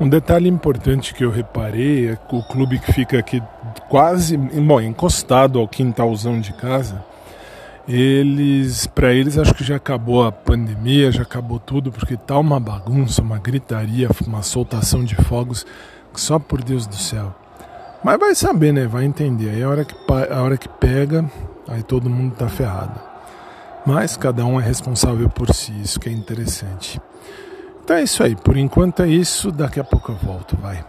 Um detalhe importante que eu reparei é que o clube que fica aqui quase bom, encostado ao quintalzão de casa, eles, para eles, acho que já acabou a pandemia, já acabou tudo, porque tá uma bagunça, uma gritaria, uma soltação de fogos, só por Deus do céu. Mas vai saber, né? Vai entender. Aí a hora que, a hora que pega, aí todo mundo tá ferrado. Mas cada um é responsável por si, isso que é interessante. Então é isso aí. Por enquanto é isso. Daqui a pouco eu volto. Vai.